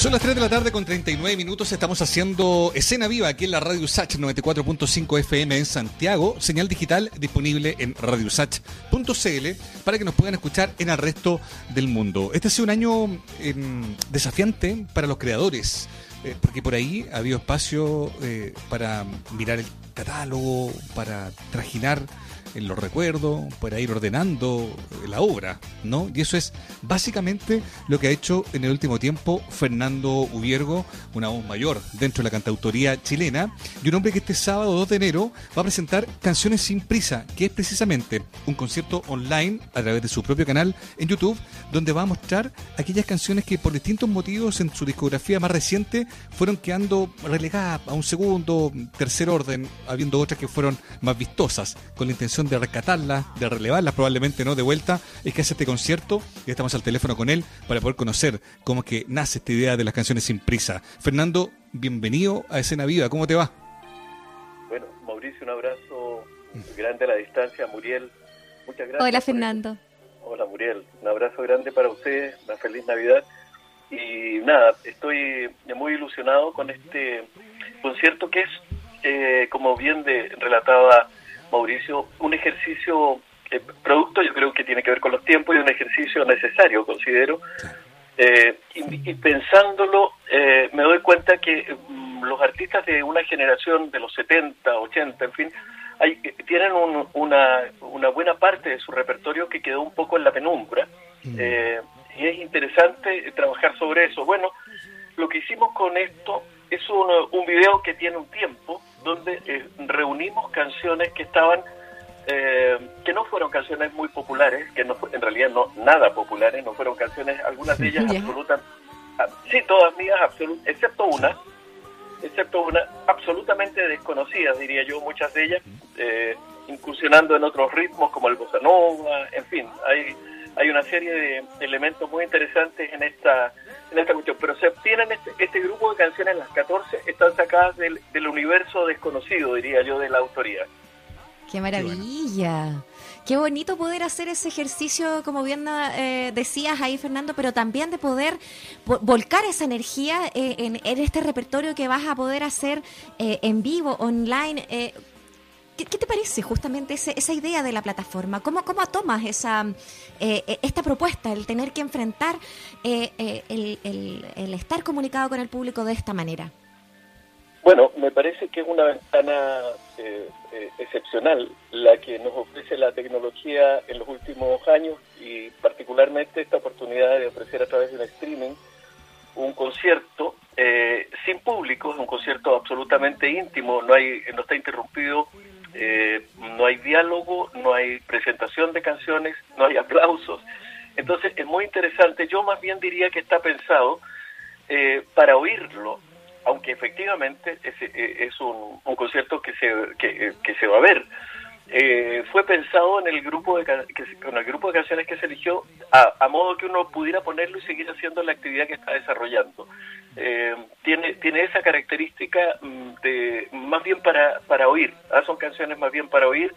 Son las 3 de la tarde con 39 minutos. Estamos haciendo escena viva aquí en la Radio Sach 94.5 FM en Santiago. Señal digital disponible en radiosach.cl para que nos puedan escuchar en el resto del mundo. Este ha sido un año em, desafiante para los creadores. Eh, porque por ahí ha habido espacio eh, para mirar el catálogo, para trajinar en los recuerdos, para ir ordenando la obra, ¿no? Y eso es básicamente lo que ha hecho en el último tiempo Fernando Ubiergo, una voz mayor dentro de la cantautoría chilena, y un hombre que este sábado 2 de enero va a presentar Canciones sin prisa, que es precisamente un concierto online a través de su propio canal en YouTube, donde va a mostrar aquellas canciones que por distintos motivos en su discografía más reciente fueron quedando relegadas a un segundo, tercer orden, habiendo otras que fueron más vistosas, con la intención de rescatarla, de relevarla probablemente no de vuelta, es que hace este concierto y estamos al teléfono con él para poder conocer cómo es que nace esta idea de las canciones sin prisa. Fernando, bienvenido a Escena Viva, ¿cómo te va? Bueno, Mauricio, un abrazo grande a la distancia, Muriel, muchas gracias. Hola Fernando. Hola Muriel, un abrazo grande para ustedes, una feliz Navidad. Y nada, estoy muy ilusionado con este concierto que es, eh, como bien de, relataba Mauricio, un ejercicio, eh, producto yo creo que tiene que ver con los tiempos y un ejercicio necesario, considero. Eh, y, pensándolo, eh, me doy cuenta que mm, los artistas de una generación de los 70, 80, en fin, hay, tienen una, una buena parte de su repertorio que quedó un poco en la penumbra. Mm. y es interesante trabajar sobre eso. Bueno, lo que hicimos con esto es un, un video que tiene un tiempo, donde eh, reunimos canciones que estaban eh, que no fueron canciones muy populares, que no en realidad no nada populares, no fueron canciones, algunas de ellas absolutas, ah, sí, todas mías, excepto una, excepto una, absolutamente desconocidas, diría yo, muchas de ellas, eh, incursionando en otros ritmos como el bossa nova, en fin, hay, hay una serie de elementos muy interesantes en esta en esta cuestión, pero se obtienen este, este, grupo de canciones, las 14, están sacadas del, del, universo desconocido, diría yo, de la autoría. ¡Qué maravilla! Qué bonito poder hacer ese ejercicio, como bien eh, decías ahí, Fernando, pero también de poder volcar esa energía eh, en, en, este repertorio que vas a poder hacer eh, en vivo, online. Eh, ¿Qué, te parece justamente esa idea de la plataforma? ¿Cómo, cómo tomas esa, eh, eh, esta propuesta, el tener que enfrentar eh, el, estar comunicado con el público de esta manera? Bueno, me parece que es una ventana excepcional la que nos ofrece la tecnología en los últimos años y particularmente esta oportunidad de ofrecer a través de un streaming un concierto sin público, un concierto absolutamente íntimo, no hay no está interrumpido eh, no hay diálogo, no hay presentación de canciones, no hay aplausos. Entonces es muy interesante, yo más bien diría que está pensado eh, para oírlo, aunque efectivamente es, eh, es un, un, concierto que se, que, que se va a ver eh, fue pensado en el grupo de que, con el grupo de canciones que se eligió a, modo que uno pudiera ponerlo y seguir haciendo la actividad que está desarrollando eh, tiene tiene esa característica mm, de más bien para para oír ¿ah? son canciones más bien para oír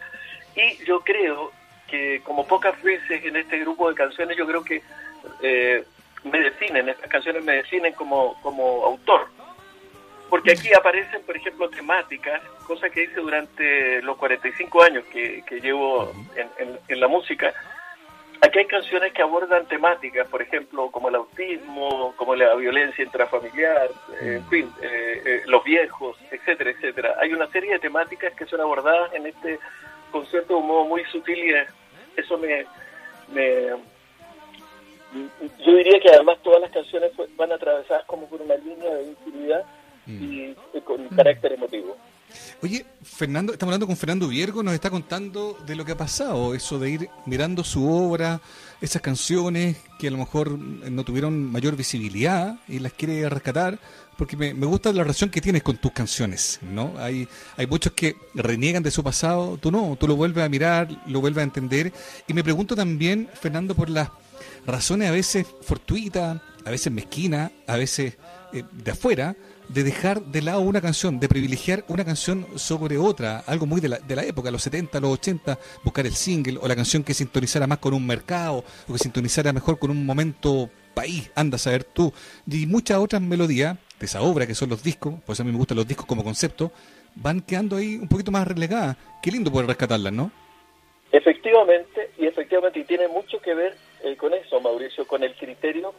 y yo creo que como pocas veces en este grupo de canciones yo creo que eh, me definen estas canciones me definen como como autor porque aquí aparecen, por ejemplo, temáticas, cosa que hice durante los 45 años que, llevo en, la música. Aquí hay canciones que abordan temáticas, por ejemplo, como el autismo, como la violencia intrafamiliar, en fin, eh, eh, los viejos, etcétera, etcétera. Hay una serie de temáticas que son abordadas en este concierto de un modo muy sutil y eso me, me yo diría que además todas las canciones van atravesadas como por una línea de intimidad y, con carácter emotivo. Oye, Fernando, estamos hablando con Fernando Viergo, nos está contando de lo que ha pasado, eso de ir mirando su obra, esas canciones que a lo mejor no tuvieron mayor visibilidad y las quiere rescatar, porque me, gusta la relación que tienes con tus canciones, ¿no? Hay, hay muchos que reniegan de su pasado, tú no, tú lo vuelves a mirar, lo vuelves a entender, y me pregunto también, Fernando, por las razones a veces fortuitas, a veces mezquinas, a veces eh, de afuera, de dejar de lado una canción, de privilegiar una canción sobre otra, algo muy de la, de la época, los 70, los 80, buscar el single o la canción que sintonizara más con un mercado o que sintonizara mejor con un momento país, anda a saber tú, y muchas otras melodías de esa obra que son los discos, pues a mí me gustan los discos como concepto, van quedando ahí un poquito más relegadas. Qué lindo poder rescatarlas, ¿no? Efectivamente, y efectivamente, y tiene mucho que ver eh, con eso, Mauricio, con el criterio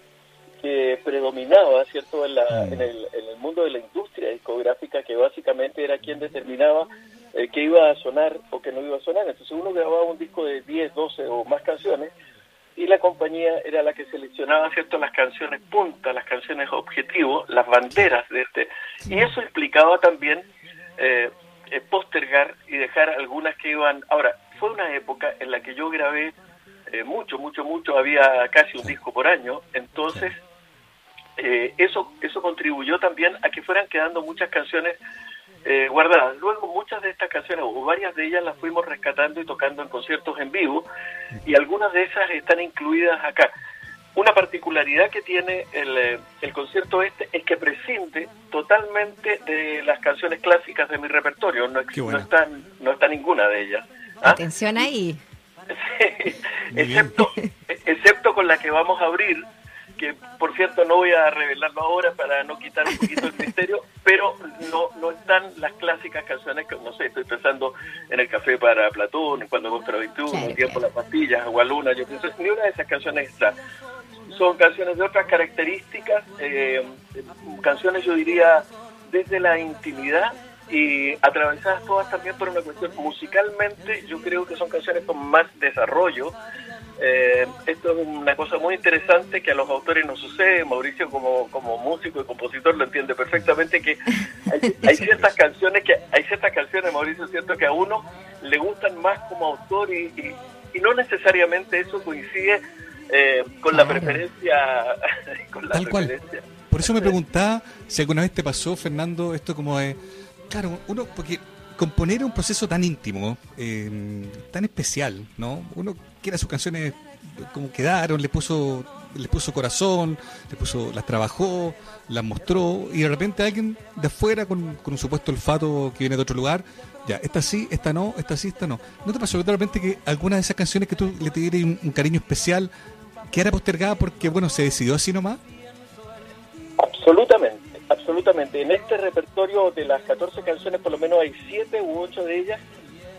que predominaba, ¿cierto?, en, la, mm. en, el, en, el, mundo de la industria discográfica, que básicamente era quien determinaba eh, que iba a sonar o que no iba a sonar. Entonces uno grababa un disco de 10, 12 o más canciones y la compañía era la que seleccionaba, ¿cierto?, las canciones punta, las canciones objetivo, las banderas de este. Y eso implicaba también eh, eh, postergar y dejar algunas que iban... Ahora, fue una época en la que yo grabé eh, mucho, mucho, mucho, había casi un disco por año, entonces eh, eso, eso contribuyó también a que fueran quedando muchas canciones eh, guardadas. Luego muchas de estas canciones, o varias de ellas, las fuimos rescatando y tocando en conciertos en vivo, y algunas de esas están incluidas acá. Una particularidad que tiene el, el concierto este es que prescinde totalmente de las canciones clásicas de mi repertorio, no, no, están, no está ninguna de ellas. ¿Ah? Atención ahí. excepto, excepto con la que vamos a abrir, que por cierto no voy a revelarlo ahora para no quitar un poquito el misterio, pero no, no están las clásicas canciones que, no sé, estoy pensando en el café para Platón, cuando contra 21, el tiempo las pastillas, Agua Luna, yo pienso, ni una de esas canciones está. Son canciones de otras características, eh, canciones yo diría desde la intimidad y atravesadas todas también por una cuestión musicalmente, yo creo que son canciones con más desarrollo. Eh, esto es una cosa muy interesante que a los autores no sucede. Mauricio como, como músico y compositor lo entiende perfectamente que hay, ciertas canciones que hay ciertas canciones, Mauricio, siento que a uno le gustan más como autor y, y, no necesariamente eso coincide eh, con la preferencia. con la preferencia. Por eso me preguntaba si alguna vez te pasó, Fernando, esto como de Claro, uno, porque componer es un proceso tan íntimo, eh, tan especial, ¿no? Uno quiere sus canciones como quedaron, le puso, le puso corazón, le puso, las trabajó, las mostró, y de repente alguien de afuera con, un supuesto olfato que viene de otro lugar, ya, esta sí, esta no, esta sí, esta no. ¿No te pasó de repente que alguna de esas canciones que tú le te un, un cariño especial quedara postergada porque, bueno, se decidió así nomás? Absolutamente absolutamente. En este repertorio de las 14 canciones, por lo menos hay 7 u 8 de ellas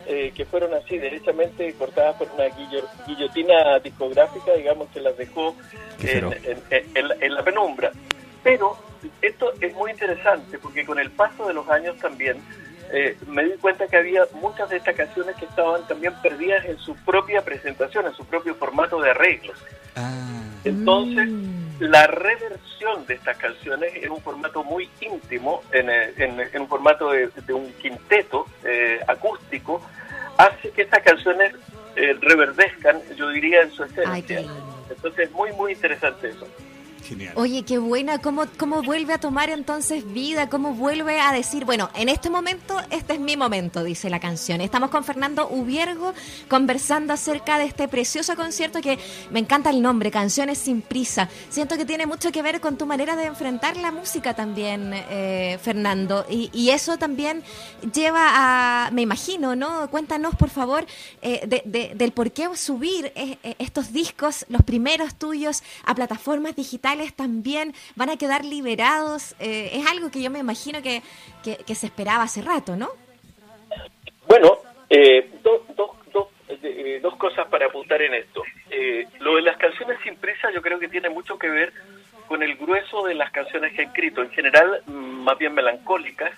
eh, que fueron así, derechamente cortadas por una guillotina discográfica, digamos, que las dejó en, la penumbra. Pero esto es muy interesante porque con el paso de los años también eh, me di cuenta que había muchas de estas canciones que estaban también perdidas en su propia presentación, en su propio formato de arreglos. Ah. Entonces, mm la reversión de estas canciones en un formato muy íntimo, en, eh, un formato de, un quinteto eh, acústico, hace que estas canciones eh, reverdezcan, yo diría, en su esencia. Entonces es muy, muy interesante eso. Oye, qué buena, ¿Cómo, cómo vuelve a tomar entonces vida, cómo vuelve a decir, bueno, en este momento, este es mi momento, dice la canción. Estamos con Fernando Ubiergo conversando acerca de este precioso concierto que me encanta el nombre, Canciones sin prisa. Siento que tiene mucho que ver con tu manera de enfrentar la música también, eh, Fernando. Y, eso también lleva a, me imagino, ¿no? Cuéntanos, por favor, eh, del por qué subir eh, estos discos, los primeros tuyos, a plataformas digitales también van a quedar liberados. Eh, es algo que yo me imagino que, que, se esperaba hace rato, ¿no? Bueno, eh, eh, dos cosas para apuntar en esto. lo de las canciones sin prisa yo creo que tiene mucho que ver con el grueso de las canciones que he escrito, en general mm, más bien melancólicas,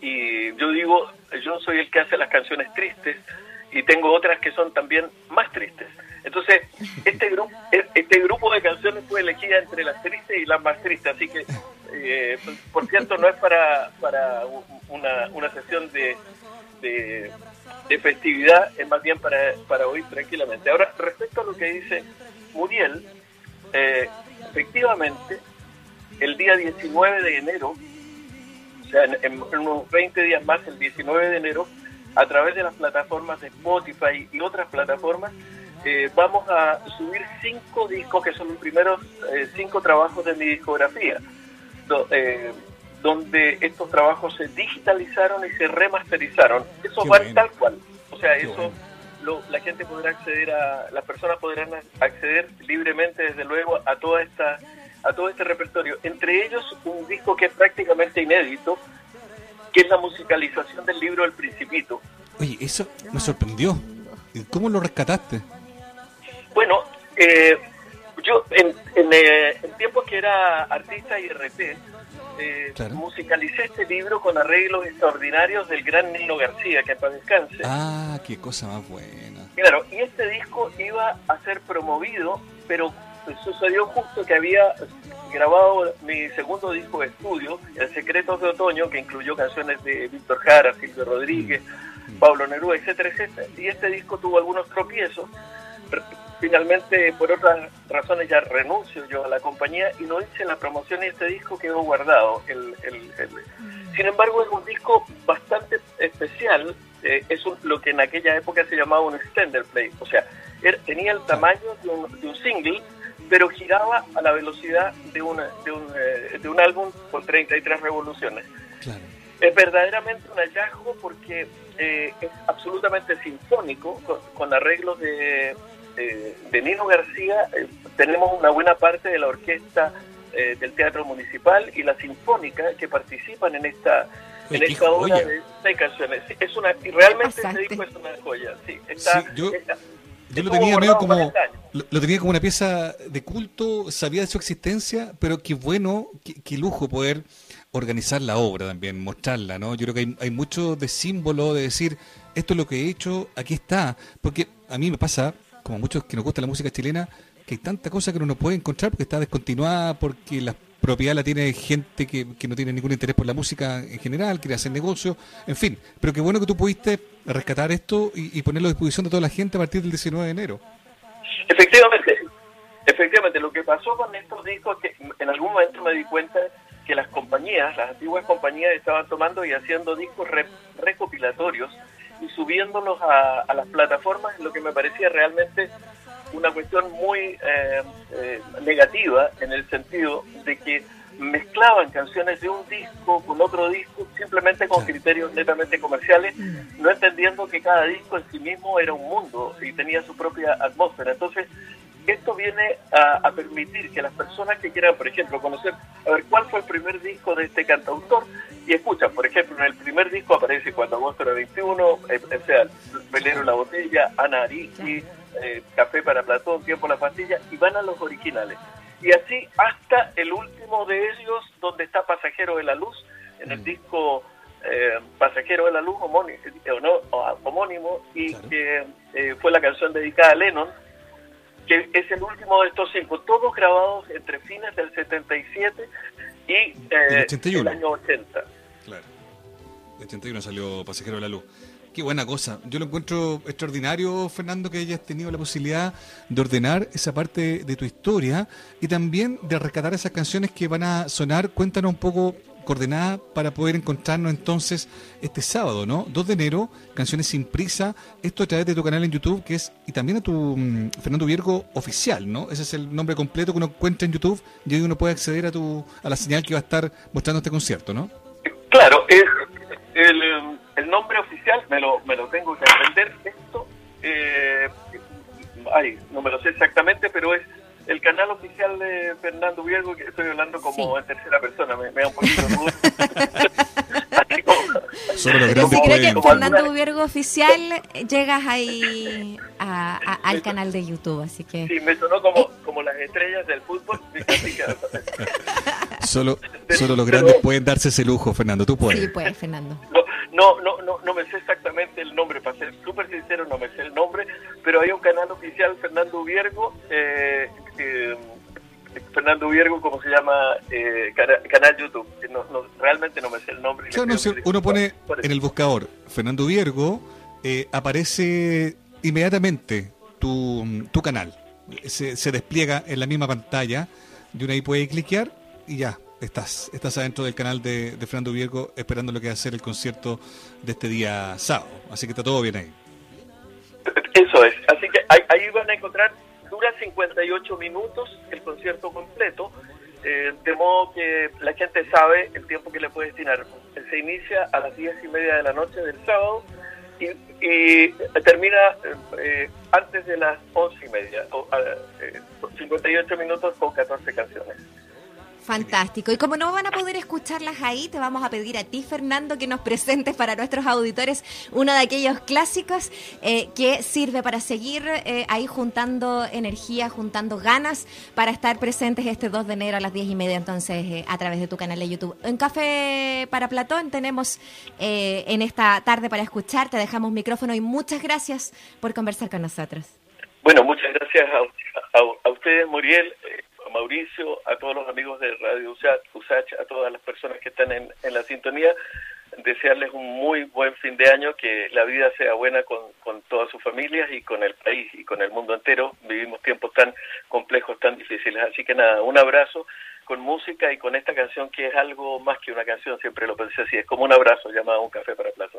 y yo digo, yo soy el que hace las canciones tristes y tengo otras que son también más tristes. Entonces, este grupo, este grupo de canciones fue elegida entre las tristes y las más tristes, así que, eh, por cierto, no es para, para una, una sesión de, de, festividad, es más bien para, para oír tranquilamente. Ahora, respecto a lo que dice Muriel, eh, efectivamente, el día 19 de enero, o sea, en, unos 20 días más, el 19 de enero, a través de las plataformas de Spotify y otras plataformas, eh, vamos a subir cinco discos que son los primeros eh, cinco trabajos de mi discografía, eh, donde estos trabajos se digitalizaron y se remasterizaron. Eso va tal cual. O sea, eso la gente podrá acceder a, las personas podrán acceder libremente, desde luego, a toda esta a todo este repertorio. Entre ellos, un disco que es prácticamente inédito, que es la musicalización del libro El Principito. Oye, eso me sorprendió. ¿Cómo lo rescataste? Bueno, eh, yo en, en, eh, tiempos que era artista y RP, eh, musicalicé este libro con arreglos extraordinarios del gran Nino García, que para descanse. Ah, qué cosa más buena. Claro, y este disco iba a ser promovido, pero sucedió justo que había grabado mi segundo disco de estudio, El Secretos de Otoño, que incluyó canciones de Víctor Jara, Silvio Rodríguez, mm. Pablo Neruda, etcétera, etcétera. Y este disco tuvo algunos tropiezos. Finalmente, por otras razones, ya renuncio yo a la compañía y no hice la promoción y este disco quedó guardado. El, Sin embargo, es un disco bastante especial. Eh, es lo que en aquella época se llamaba un extender play. O sea, er, tenía el tamaño de un, de un single, pero giraba a la velocidad de, una, de, un, eh, de un álbum con 33 revoluciones. Es verdaderamente un hallazgo porque eh, es absolutamente sinfónico, con, arreglos de, de, Nino García. Eh, tenemos una buena parte de la orquesta del Teatro Municipal y la Sinfónica que participan en esta en esta obra de seis canciones. Es una, y realmente ese disco es una joya. Sí, está, yo... Yo lo tenía medio como lo, tenía como una pieza de culto, sabía de su existencia, pero qué bueno, qué, lujo poder organizar la obra también, mostrarla, ¿no? Yo creo que hay, hay mucho de símbolo, de decir, esto es lo que he hecho, aquí está, porque a mí me pasa, como muchos que nos gusta la música chilena, que hay tanta cosa que no puede encontrar porque está descontinuada, porque las propiedad la tiene gente que, no tiene ningún interés por la música en general, quiere hacer negocio, en fin. Pero qué bueno que tú pudiste rescatar esto y, ponerlo a disposición de toda la gente a partir del 19 de enero. Efectivamente, efectivamente, lo que pasó con estos discos, que en algún momento me di cuenta que las compañías, las antiguas compañías estaban tomando y haciendo discos recopilatorios y subiéndolos a, a las plataformas, lo que me parecía realmente una cuestión muy eh, eh, negativa en el sentido de que mezclaban canciones de un disco con otro disco simplemente con criterios netamente comerciales, no entendiendo que cada disco en sí mismo era un mundo y tenía su propia atmósfera. Entonces, esto viene a, permitir que las personas que quieran, por ejemplo, conocer, a ver cuál fue el primer disco de este cantautor, y escuchan, por ejemplo, en el primer disco aparece Cuando agosto era 21, eh, o sea, Velero la botella, Ana Ariki, eh, Café para Platón, Tiempo la pastilla, y van a los originales. Y así hasta el último de ellos, donde está Pasajero de la Luz, en el mm. disco eh, Pasajero de la Luz homónimo, homónimo y que fue la canción dedicada a Lennon, que es el último de estos cinco, todos grabados entre fines del 77 y eh, el, año 80. Claro. El 81 salió Pasajero de la Luz. Qué buena cosa. Yo lo encuentro extraordinario, Fernando, que hayas tenido la posibilidad de ordenar esa parte de tu historia y también de rescatar esas canciones que van a sonar. Cuéntanos un poco coordenada para poder encontrarnos entonces este sábado, ¿no? 2 de enero, Canciones sin prisa, esto a través de tu canal en YouTube, que es, y también a tu mm, Fernando Viergo oficial, ¿no? Ese es el nombre completo que uno encuentra en YouTube y ahí uno puede acceder a tu a la señal que va a estar mostrando este concierto, ¿no? Claro, es el, el nombre oficial, me lo, me lo tengo que aprender, esto, eh, ay, no me lo sé exactamente, pero es el canal oficial de Fernando Viergo, que estoy hablando como en tercera persona, me, da un poquito de los si cree que Fernando Viergo oficial, llegas ahí al canal de YouTube, así que... Sí, me sonó como, como las estrellas del fútbol. solo, solo los grandes pueden darse ese lujo, Fernando, tú puedes. Sí, puedes, Fernando. No, no, no, no, me sé exactamente el nombre, para ser súper sincero, no me sé el nombre, pero hay un canal oficial, Fernando Viergo, eh, eh, Fernando Viergo, como se llama, eh, canal, YouTube. No, realmente no me sé el nombre. uno pone en el buscador Fernando Viergo, eh, aparece inmediatamente tu, tu canal. Se, se, despliega en la misma pantalla y uno ahí puede cliquear y ya, estás, estás adentro del canal de, de Fernando Viergo esperando lo que va a ser el concierto de este día sábado. Así que está todo bien ahí. Eso es. Así que ahí van a encontrar dura 58 minutos el concierto completo, eh, de modo que la gente sabe el tiempo que le puede destinar. Se inicia a las 10 y media de la noche del sábado y, termina eh, antes de las once y media, o, 58 minutos con 14 canciones. Fantástico. Y como no van a poder escucharlas ahí, te vamos a pedir a ti, Fernando, que nos presentes para nuestros auditores uno de aquellos clásicos eh, que sirve para seguir eh, ahí juntando energía, juntando ganas para estar presentes este 2 de enero a las 10 y media, entonces, eh, a través de tu canal de YouTube. En Café para Platón tenemos en esta tarde para escuchar, te dejamos micrófono y muchas gracias por conversar con nosotros. Bueno, muchas gracias a, a ustedes, Muriel. Mauricio, a todos los amigos de Radio USACH, a todas las personas que están en, la sintonía, desearles un muy buen fin de año, que la vida sea buena con, con todas sus familias y con el país y con el mundo entero. Vivimos tiempos tan complejos, tan difíciles. Así que nada, un abrazo con música y con esta canción que es algo más que una canción, siempre lo pensé así, es como un abrazo llamado Un Café para Platón.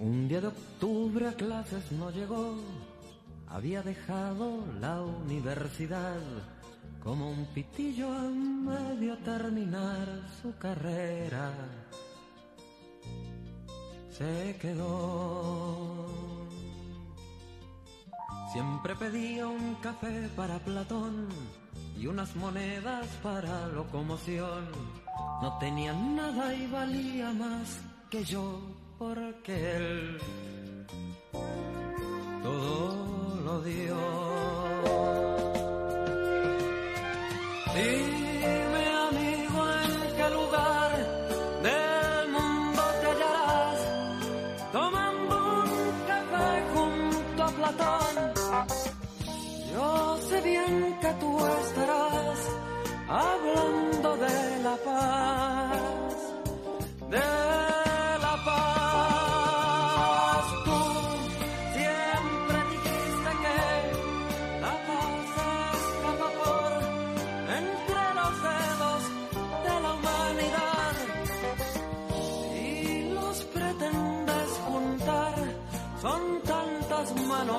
Un día de octubre a clases no llegó, había dejado la universidad como un pitillo a medio terminar su carrera. Se quedó. Siempre pedía un café para Platón y unas monedas para locomoción. No tenía nada y valía más que yo porque él todo lo dio. Dime amigo en qué lugar del mundo te hallarás tomando un café junto a Platón. Yo sé bien que tú estarás hablando de la paz. De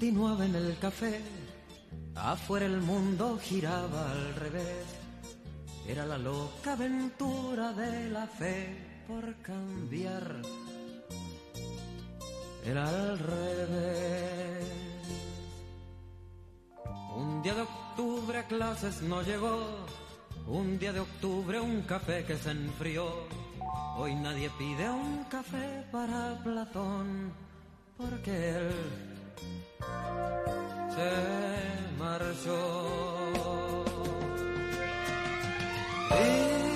continuaba en el café, afuera el mundo giraba al revés. Era la loca aventura de la fe por cambiar. Era al revés. Un día de octubre a clases no llegó. Un día de octubre un café que se enfrió. Hoy nadie pide un café para Platón porque él se marchó. Dime